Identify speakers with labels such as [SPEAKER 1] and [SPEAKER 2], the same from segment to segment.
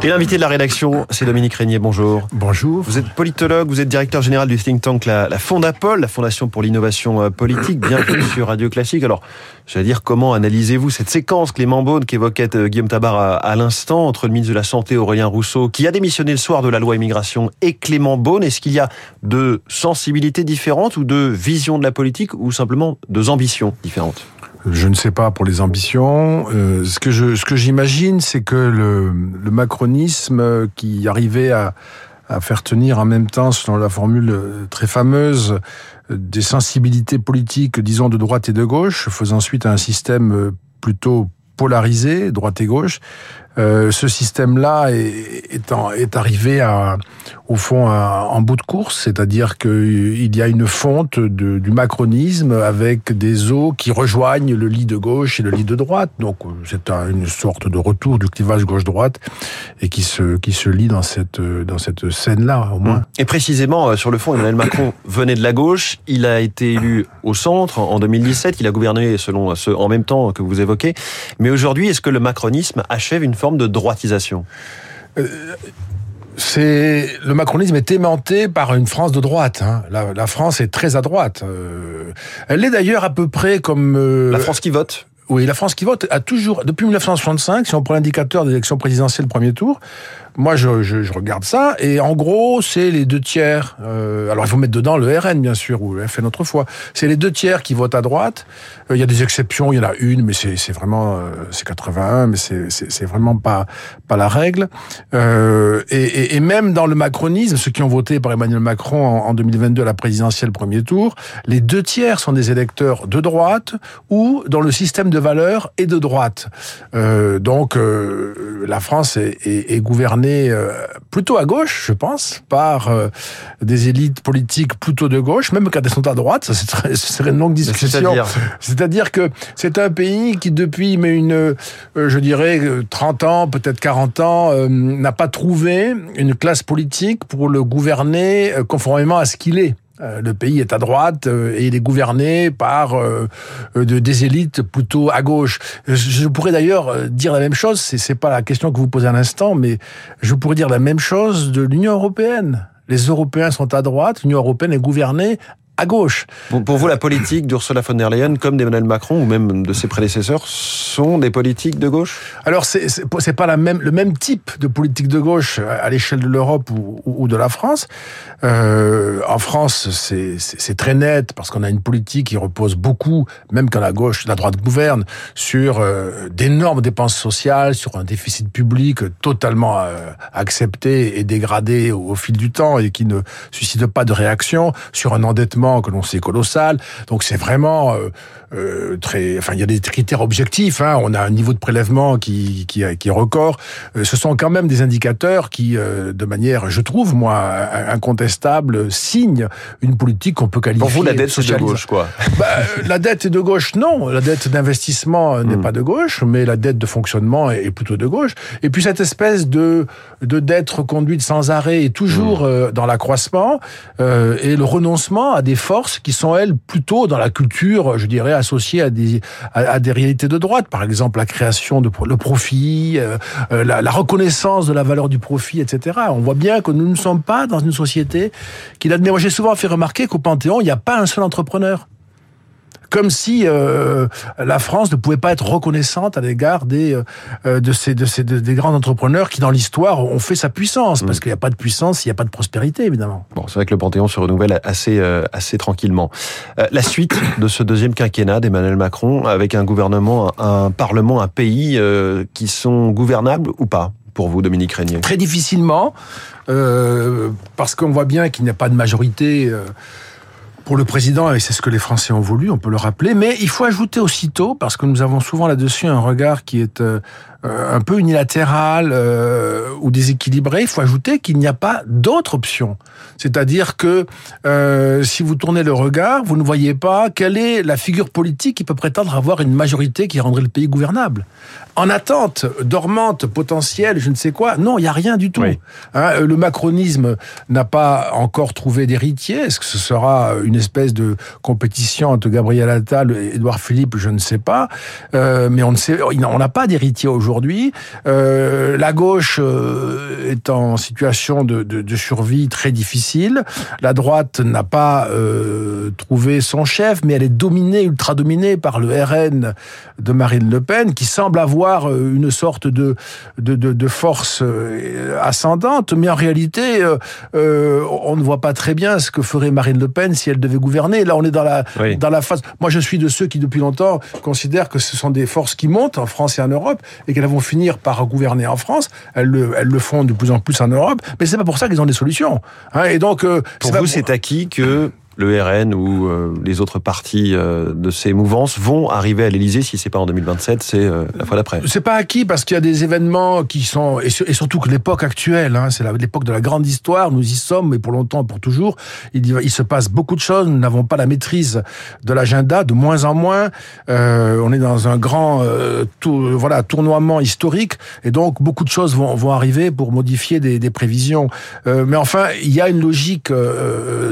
[SPEAKER 1] Et l'invité de la rédaction, c'est Dominique Régnier. Bonjour.
[SPEAKER 2] Bonjour.
[SPEAKER 1] Vous êtes politologue, vous êtes directeur général du think tank la, la Fondapol, la Fondation pour l'innovation euh, politique, bienvenue sur Radio Classique. Alors, j'allais dire, comment analysez-vous cette séquence Clément Beaune qu'évoquait euh, Guillaume Tabar à, à l'instant entre le ministre de la Santé Aurélien Rousseau, qui a démissionné le soir de la loi immigration, et Clément Beaune? Est-ce qu'il y a de sensibilités différentes ou de visions de la politique ou simplement de ambitions différentes?
[SPEAKER 2] Je ne sais pas pour les ambitions. Euh, ce que j'imagine, c'est que le, le, macronisme qui arrivait à, à faire tenir en même temps, selon la formule très fameuse, des sensibilités politiques, disons de droite et de gauche, faisant suite à un système plutôt polarisé, droite et gauche, euh, ce système-là est, arrivé au fond en bout de course, c'est-à-dire qu'il y a une fonte du macronisme avec des eaux qui rejoignent le lit de gauche et le lit de droite. Donc c'est une sorte de retour du clivage gauche-droite et qui se qui se lit dans cette dans cette scène-là au moins.
[SPEAKER 1] Et précisément euh, sur le fond, Emmanuel Macron venait de la gauche, il a été élu au centre en 2017, il a gouverné selon en même temps que vous évoquez. Mais aujourd'hui, est-ce que le macronisme achève une forme de droitisation
[SPEAKER 2] euh, c'est le macronisme est aimanté par une France de droite. Hein. La, la, France est très à droite. Euh, elle est d'ailleurs à peu près comme
[SPEAKER 1] euh, la France qui vote.
[SPEAKER 2] Oui, la France qui vote a toujours, depuis 1965, si on prend l'indicateur des élections présidentielles premier tour, moi je, regarde ça, et en gros, c'est les deux tiers. Euh, alors il faut mettre dedans le RN, bien sûr, ou le FN autrefois. C'est les deux tiers qui votent à droite. Euh, il y a des exceptions, il y en a une, mais c'est vraiment, euh, c'est 81, mais c'est vraiment pas, pas la règle. Et, même dans le macronisme, ceux qui ont voté par Emmanuel Macron en, en 2022 à la présidentielle premier tour, les deux tiers sont des électeurs de droite ou dans le système de valeurs et de droite. Donc la France est gouvernée plutôt à gauche, je pense, par des élites politiques plutôt de gauche, même quand elles sont à droite, ça ce serait une longue discussion. C'est-à-dire que c'est un pays qui, depuis mais une, je dirais, 30 ans, peut-être 40 ans, euh, n'a pas trouvé une classe politique pour le gouverner conformément à ce qu'il est. Le pays est à droite et il est gouverné par de, des élites plutôt à gauche. Je pourrais d'ailleurs dire la même chose, c'est pas la question que vous posez à l'instant, mais je pourrais dire la même chose de l'Union européenne. Les Européens sont à droite, l'Union européenne est gouvernée à gauche.
[SPEAKER 1] Bon, pour vous, la politique d'Ursula von der Leyen, comme d'Emmanuel Macron ou même de ses prédécesseurs, sont des politiques de gauche?
[SPEAKER 2] Alors, c'est pas la même le même type de politique de gauche à l'échelle de l'Europe ou, ou, de la France. Euh, en France, c'est très net parce qu'on a une politique qui repose beaucoup, même quand la gauche, la droite gouverne, sur euh, d'énormes dépenses sociales, sur un déficit public totalement euh, accepté et dégradé au, au fil du temps et qui ne suscite pas de réaction, sur un endettement que l'on sait colossal. Donc c'est vraiment euh, euh, très. Enfin, il y a des critères objectifs. Hein. On a un niveau de prélèvement qui qui, qui est record. Euh, ce sont quand même des indicateurs qui, euh, de manière, je trouve moi, incontestable, signent une politique qu'on peut qualifier.
[SPEAKER 1] Pour vous, la dette c'est de gauche, quoi
[SPEAKER 2] bah, La dette est de gauche, non. La dette d'investissement n'est mmh. pas de gauche, mais la dette de fonctionnement est, plutôt de gauche. Et puis cette espèce de de dette reconduite sans arrêt est toujours mmh. dans l'accroissement et le renoncement à des forces qui sont elles plutôt dans la culture, je dirais, associées à des à, des réalités de droite. Par exemple, la création de le profit, euh, la, la, reconnaissance de la valeur du profit, etc. On voit bien que nous ne sommes pas dans une société qui. Moi, j'ai souvent fait remarquer qu'au Panthéon, il n'y a pas un seul entrepreneur comme si euh, la France ne pouvait pas être reconnaissante à l'égard des euh, de ces de ces de, des grands entrepreneurs qui dans l'histoire ont fait sa puissance parce mmh. qu'il n'y a pas de puissance, il n'y a pas de prospérité évidemment.
[SPEAKER 1] Bon, c'est vrai que le Panthéon se renouvelle assez euh, assez tranquillement. Euh, la suite de ce deuxième quinquennat d'Emmanuel Macron avec un gouvernement, un parlement, un pays euh, qui sont gouvernables ou pas pour vous, Dominique Régnier?
[SPEAKER 2] Très difficilement, parce qu'on voit bien qu'il n'y a pas de majorité pour le président, et c'est ce que les Français ont voulu, on peut le rappeler, mais il faut ajouter aussitôt, parce que nous avons souvent là-dessus un regard qui est euh, un peu unilatéral euh, ou déséquilibré, il faut ajouter qu'il n'y a pas d'autre option. C'est-à-dire que euh, si vous tournez le regard, vous ne voyez pas quelle est la figure politique qui peut prétendre avoir une majorité qui rendrait le pays gouvernable. En attente, dormante, potentielle, je ne sais quoi, non, il n'y a rien du tout. Oui. Hein, le macronisme n'a pas encore trouvé d'héritier. Est-ce que ce sera une espèce de compétition entre Gabriel Attal et Édouard Philippe? Je ne sais pas. Euh, mais on ne sait, on n'a pas d'héritier aujourd'hui aujourd'hui. Euh, la gauche euh, est en situation de, de, de, survie très difficile. La droite n'a pas euh, trouvé son chef, mais elle est dominée, ultra dominée par le RN de Marine Le Pen, qui semble avoir une sorte de, de, de, de force ascendante. Mais en réalité, on ne voit pas très bien ce que ferait Marine Le Pen si elle devait gouverner. Là, on est dans la, oui. dans la phase. Moi, je suis de ceux qui, depuis longtemps, considèrent que ce sont des forces qui montent en France et en Europe et qu'elles vont finir par gouverner en France. Elles le, elles le font de plus en plus en Europe, mais c'est pas pour ça qu'ils ont des solutions. Hein, et donc,
[SPEAKER 1] euh, pour vous, c'est acquis que le RN ou euh, les autres partis euh, de ces mouvances vont arriver à l'Elysée si c'est pas en 2027, c'est euh, la fois d'après.
[SPEAKER 2] C'est pas acquis parce qu'il y a des événements qui sont et, surtout que l'époque actuelle, hein, c'est l'époque de la grande histoire, nous y sommes, mais pour longtemps, pour toujours, il, se passe beaucoup de choses. Nous n'avons pas la maîtrise de l'agenda, de moins en moins. Euh, on est dans un grand tour, voilà tournoiement historique et donc beaucoup de choses vont, vont arriver pour modifier des, des prévisions. mais enfin, il y a une logique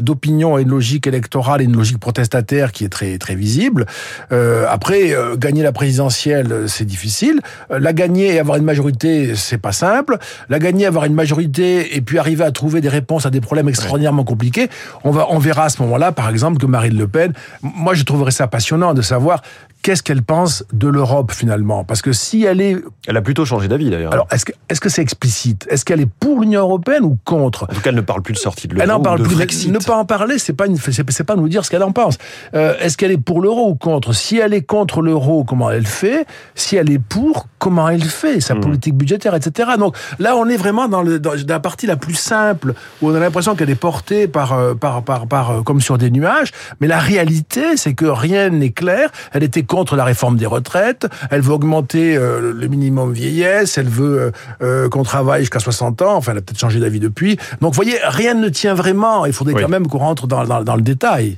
[SPEAKER 2] d'opinion et une logique logique électorale et une logique protestataire qui est très très visible. Euh, après, euh, gagner la présidentielle, c'est difficile. Euh, la gagner et avoir une majorité, c'est pas simple. La gagner, avoir une majorité et puis arriver à trouver des réponses à des problèmes extraordinairement compliqués, on va on verra à ce moment-là, par exemple, que Marine Le Pen. Moi, je trouverais ça passionnant de savoir qu'est-ce qu'elle pense de l'Europe finalement? Parce que si elle est...
[SPEAKER 1] Elle a plutôt changé d'avis d'ailleurs.
[SPEAKER 2] Alors, est-ce que est-ce que c'est explicite? Est-ce qu'elle est pour l'Union européenne ou contre?
[SPEAKER 1] En tout cas, elle ne parle plus de sortie de l'euro.
[SPEAKER 2] Elle en parle
[SPEAKER 1] de
[SPEAKER 2] plus.
[SPEAKER 1] Brexit.
[SPEAKER 2] Ne pas en parler, c'est pas une, c'est pas nous dire ce qu'elle en pense. Euh, est-ce qu'elle est pour l'euro ou contre? Si elle est contre l'euro, comment elle fait? Si elle est pour, comment elle fait? Sa mmh. politique budgétaire, etc. Donc là, on est vraiment dans, le, dans la partie la plus simple où on a l'impression qu'elle est portée par, par, par, par, comme sur des nuages. Mais la réalité, c'est que rien n'est clair. Elle était contre la réforme des retraites, elle veut augmenter euh, le minimum vieillesse, elle veut euh, euh, qu'on travaille jusqu'à 60 ans, enfin elle a peut-être changé d'avis depuis. Donc vous voyez, rien ne tient vraiment, il faudrait oui. quand même qu'on rentre dans, dans, dans, le détail.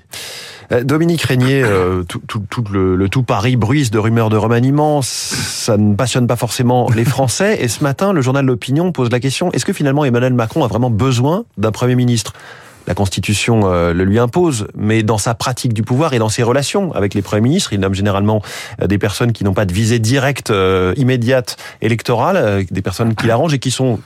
[SPEAKER 1] Dominique Régnier, euh, tout, tout, tout le, le, tout Paris bruise de rumeurs de remaniement, ça ne passionne pas forcément les Français. Et ce matin, le journal L'Opinion pose la question est-ce que finalement Emmanuel Macron a vraiment besoin d'un Premier ministre? La Constitution euh, le lui impose, mais dans sa pratique du pouvoir et dans ses relations avec les premiers ministres, il nomme généralement euh, des personnes qui n'ont pas de visée directe, euh, immédiate, électorale, des personnes qui l'arrangent et qui sont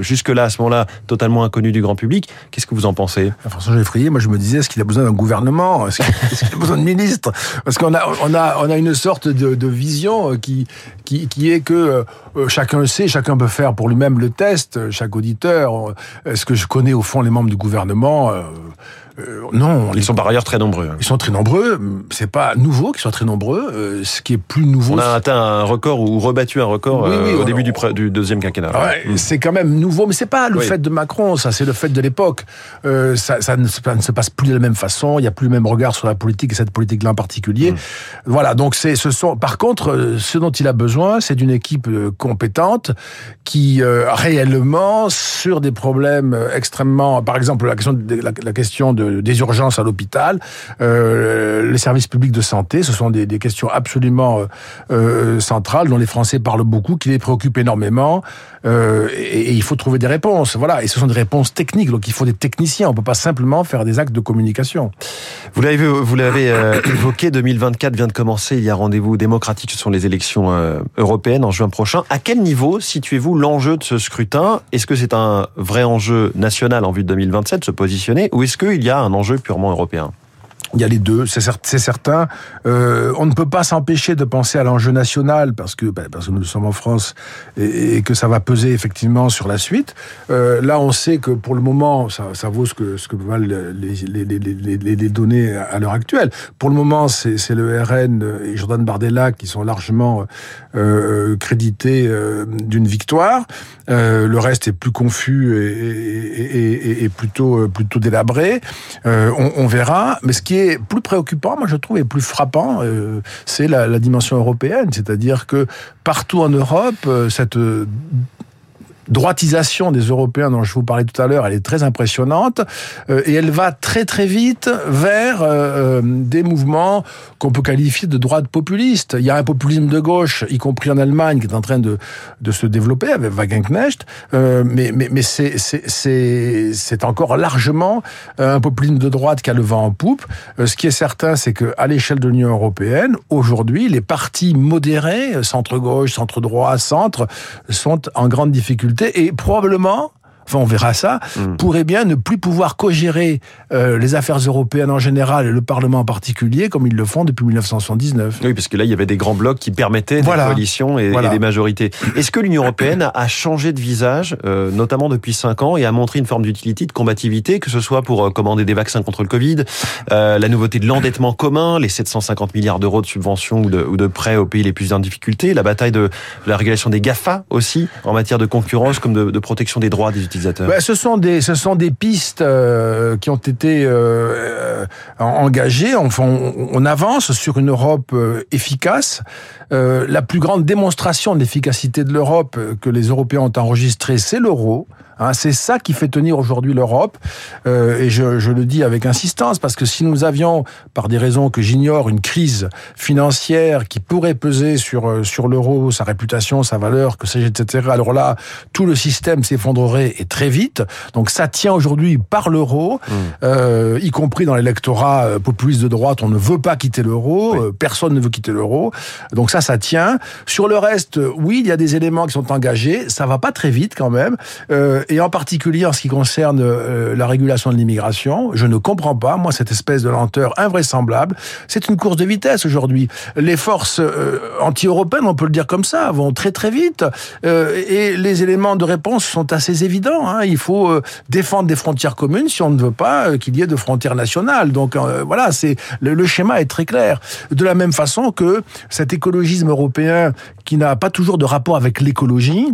[SPEAKER 1] jusque-là, à ce moment-là, totalement inconnues du grand public. Qu'est-ce que vous en pensez?
[SPEAKER 2] François Geffrier, moi je me disais, est-ce qu'il a besoin d'un gouvernement? Est-ce qu'il a besoin de ministres? Parce qu'on a, on a, on a une sorte de, vision qui, qui, qui, est que chacun sait, chacun peut faire pour lui-même le test, chaque auditeur. Est-ce que je connais au fond les membres du gouvernement? Euh,
[SPEAKER 1] euh, non, ils sont par ailleurs très nombreux.
[SPEAKER 2] Ils sont très nombreux. C'est pas nouveau qu'ils soient très nombreux. Euh, ce qui est plus nouveau,
[SPEAKER 1] on a atteint un record ou rebattu un record oui, oui, euh, au début du, du, deuxième quinquennat.
[SPEAKER 2] Ouais, mmh. C'est quand même nouveau, mais c'est pas le oui. fait de Macron, ça c'est le fait de l'époque. Euh, ça, ça, ne, ça, ne, se passe plus de la même façon. Il y a plus le même regard sur la politique et cette politique-là en particulier. Mmh. Voilà. Donc c'est, ce sont. Par contre, ce dont il a besoin, c'est d'une équipe compétente qui réellement sur des problèmes extrêmement, par exemple la question de, la, la question de de, des urgences à l'hôpital, euh, les services publics de santé, ce sont des, questions absolument euh, centrales dont les Français parlent beaucoup, qui les préoccupent énormément, euh, et, il faut trouver des réponses. Voilà, et ce sont des réponses techniques, donc il faut des techniciens. On peut pas simplement faire des actes de communication.
[SPEAKER 1] Vous l'avez vous l'avez euh, évoqué, 2024 vient de commencer. Il y a rendez-vous démocratique. Ce sont les élections euh, européennes en juin prochain. À quel niveau situez-vous l'enjeu de ce scrutin? Est-ce que c'est un vrai enjeu national en vue de 2027, se positionner, ou est-ce qu'il y a un enjeu purement européen
[SPEAKER 2] il y a les deux, c'est certain. Euh, on ne peut pas s'empêcher de penser à l'enjeu national parce que ben, nous sommes en France et, que ça va peser effectivement sur la suite. Euh, là, on sait que pour le moment, ça, vaut ce que valent les, données à l'heure actuelle. Pour le moment, c'est le RN et Jordan Bardella qui sont largement euh, crédités d'une victoire. Le reste est plus confus et, plutôt délabré. On, on verra. Mais ce qui est plus préoccupant, moi je trouve, et plus frappant, euh, c'est la, dimension européenne. C'est-à-dire que partout en Europe, euh, cette droitisation des Européens dont je vous parlais tout à l'heure, elle est très impressionnante euh, et elle va très très vite vers euh, euh, des mouvements qu'on peut qualifier de droite populiste. Il y a un populisme de gauche, y compris en Allemagne, qui est en train de, de se développer avec Wagenknecht, mais, mais, mais c'est, encore largement un populisme de droite qui a le vent en poupe. ce qui est certain, c'est que à l'échelle de l'Union européenne, aujourd'hui, les partis modérés, centre-gauche, centre-droit, centre, sont en grande difficulté et probablement enfin on verra ça, hmm. pourrait bien ne plus pouvoir co-gérer euh, les affaires européennes en général et le Parlement en particulier comme ils le font depuis 1979.
[SPEAKER 1] Oui, parce que là il y avait des grands blocs qui permettaient des coalitions et, des majorités. Est-ce que l'Union européenne a changé de visage, euh, notamment depuis cinq ans, et a montré une forme d'utilité, de combativité, que ce soit pour euh, commander des vaccins contre le Covid, la nouveauté de l'endettement commun, les 750 milliards d'euros de subventions ou de, ou de, prêts aux pays les plus en difficulté, la bataille de, la régulation des GAFA aussi en matière de concurrence comme de, de protection des droits des utilisateurs
[SPEAKER 2] ben, ce sont des ce sont des pistes euh, qui ont été euh, engagées. Enfin, on, avance sur une Europe euh, efficace. la plus grande démonstration d'efficacité de l'Europe que les Européens ont enregistrée, c'est l'euro. Hein, c'est ça qui fait tenir aujourd'hui l'Europe. Euh, et je, je, le dis avec insistance, parce que si nous avions, par des raisons que j'ignore, une crise financière qui pourrait peser sur, euh, sur l'euro, sa réputation, sa valeur, que sais-je, etc., alors là, tout le système s'effondrerait et très vite. Donc ça tient aujourd'hui par l'euro, mmh. euh, y compris dans l'électorat euh, populiste de droite, on ne veut pas quitter l'euro, euh, personne ne veut quitter l'euro. Donc ça, ça tient. Sur le reste, oui, il y a des éléments qui sont engagés, ça va pas très vite quand même. Euh, et en particulier en ce qui concerne euh, la régulation de l'immigration, je ne comprends pas, moi, cette espèce de lenteur invraisemblable. C'est une course de vitesse aujourd'hui. Les forces euh, anti-européennes, on peut le dire comme ça, vont très très vite. Euh, et les éléments de réponse sont assez évidents. Hein. Il faut défendre des frontières communes si on ne veut pas qu'il y ait de frontières nationales. Donc voilà, c'est le, le schéma est très clair. De la même façon que cet écologisme européen qui n'a pas toujours de rapport avec l'écologie,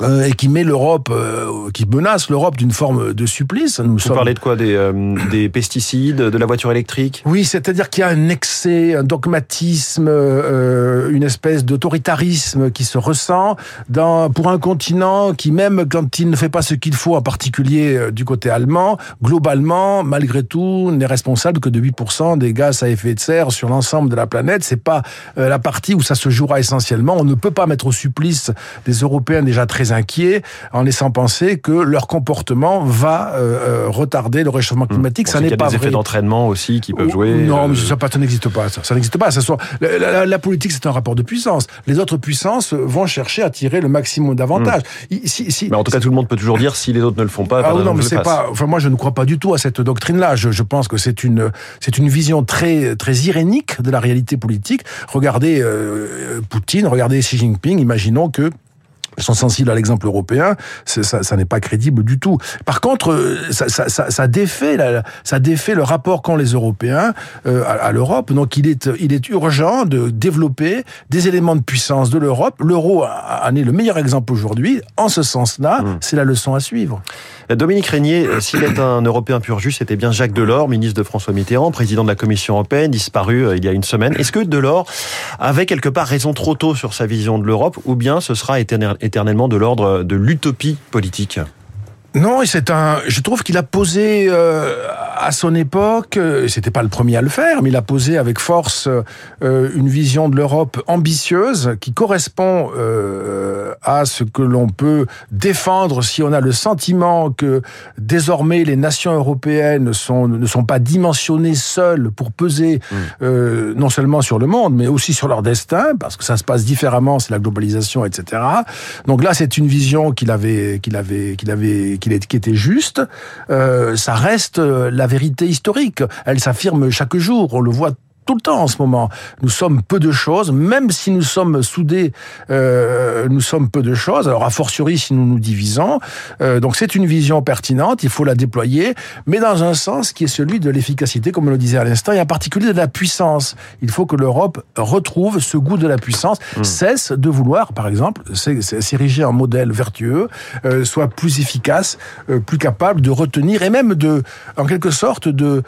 [SPEAKER 2] euh, et qui met l'Europe, euh, qui menace l'Europe d'une forme de supplice.
[SPEAKER 1] Nous Vous parlez de quoi des, euh, des pesticides, de la voiture électrique?
[SPEAKER 2] Oui, c'est-à-dire qu'il y a un excès, un dogmatisme, une espèce d'autoritarisme qui se ressent dans, pour un continent qui, même quand il ne fait pas ce qu'il faut, en particulier du côté allemand, globalement, malgré tout, n'est responsable que de 8% des gaz à effet de serre sur l'ensemble de la planète. C'est pas la partie où ça se jouera essentiellement. On ne peut pas mettre au supplice des Européens déjà très inquiets en laissant penser que leur comportement va euh, euh, retarder le réchauffement hmm. climatique.
[SPEAKER 1] ça n'est pas des effets d'entraînement aussi qui peuvent jouer.
[SPEAKER 2] Non, mais ça, ça n'existe pas. Ça, ça n'existe pas. Ça soit, la, politique, c'est un rapport de puissance. Les autres puissances vont chercher à tirer le maximum d'avantages.
[SPEAKER 1] Hmm. mais en tout cas, tout le monde peut toujours dire si les autres ne le font pas.
[SPEAKER 2] Ah, non, mais c'est pas. Enfin, moi, je ne crois pas du tout à cette doctrine-là. Je, je, pense que c'est une c'est une vision très très irénique de la réalité politique. Regardez euh, Poutine, regardez Xi Jinping. Imaginons que sont sensibles à l'exemple européen, ça, ça n'est pas crédible du tout. Par contre, euh, ça, ça, ça, défait, la, ça défait le rapport qu'ont les Européens euh, à, à l'Europe. Donc, il est, il est urgent de développer des éléments de puissance de l'Europe. L'euro en est le meilleur exemple aujourd'hui. En ce sens-là, mmh. c'est la leçon à suivre.
[SPEAKER 1] Dominique Régnier, s'il est un Européen pur jus, c'était bien Jacques Delors, ministre de François Mitterrand, président de la Commission européenne, disparu euh, il y a une semaine. Est-ce que Delors avait quelque part raison trop tôt sur sa vision de l'Europe, ou bien ce sera éternellement de l'ordre de l'utopie politique
[SPEAKER 2] non, c'est un. Je trouve qu'il a posé euh, à son époque. Euh, c'était pas le premier à le faire, mais il a posé avec force euh, une vision de l'Europe ambitieuse qui correspond à ce que l'on peut défendre si on a le sentiment que désormais les nations européennes sont, ne sont pas dimensionnées seules pour peser mmh. non seulement sur le monde, mais aussi sur leur destin, parce que ça se passe différemment, c'est la globalisation, etc. Donc là, c'est une vision qu'il avait, qu'il avait, qu'il avait qu'il qui était juste, euh, ça reste euh, vérité historique. Elle s'affirme chaque jour. On le voit tout le temps en ce moment. Nous sommes peu de choses, même si nous sommes soudés, euh, nous sommes peu de choses. Alors a fortiori si nous nous divisons. Euh, donc c'est une vision pertinente, il faut la déployer, mais dans un sens qui est celui de l'efficacité, comme on le disait à l'instant, et en particulier de la puissance. Il faut que l'Europe retrouve ce goût de la puissance, mmh. cesse de vouloir, par exemple, s'ériger en modèle vertueux, euh, soit plus efficace, plus capable de retenir et même de, en quelque sorte, de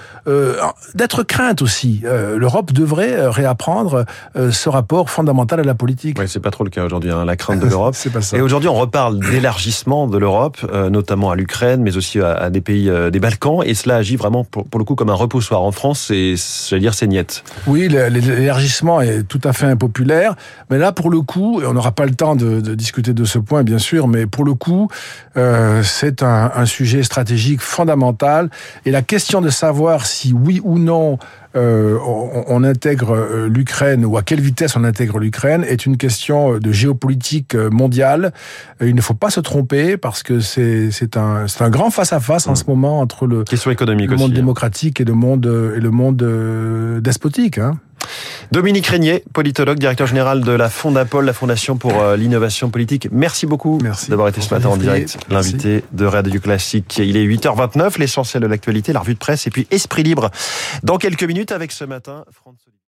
[SPEAKER 2] d'être crainte aussi. Le l'Europe devrait réapprendre ce rapport fondamental à la politique.
[SPEAKER 1] Oui, c'est pas trop le cas aujourd'hui, hein, la crainte de l'Europe.
[SPEAKER 2] c'est pas ça.
[SPEAKER 1] Et aujourd'hui, on reparle d'élargissement de l'Europe, notamment à l'Ukraine, mais aussi à, des pays des Balkans, et cela agit vraiment pour, le coup comme un repoussoir. En France, c'est, j'allais dire, c'est niette.
[SPEAKER 2] Oui, l'élargissement est tout à fait impopulaire, mais là, pour le coup, et on n'aura pas le temps de, de, discuter de ce point, bien sûr, mais pour le coup, euh, c'est un, un, sujet stratégique fondamental. Et la question de savoir si oui ou non euh, on, on, intègre euh, l'Ukraine ou à quelle vitesse on intègre l'Ukraine est une question de géopolitique euh, mondiale. Il ne faut pas se tromper parce que c'est un, un grand face-à-face en mmh. ce moment entre le,
[SPEAKER 1] question économique
[SPEAKER 2] le monde
[SPEAKER 1] hein.
[SPEAKER 2] démocratique et le monde, et le monde despotique. Hein.
[SPEAKER 1] Dominique Régnier, politologue, directeur général de la Fondapol, la Fondation pour euh, l'innovation politique. Merci beaucoup d'avoir été ce matin en direct, l'invité de Radio Classique. Il est 8h29, l'essentiel de l'actualité, la revue de presse et puis Esprit Libre dans quelques minutes avec ce matin.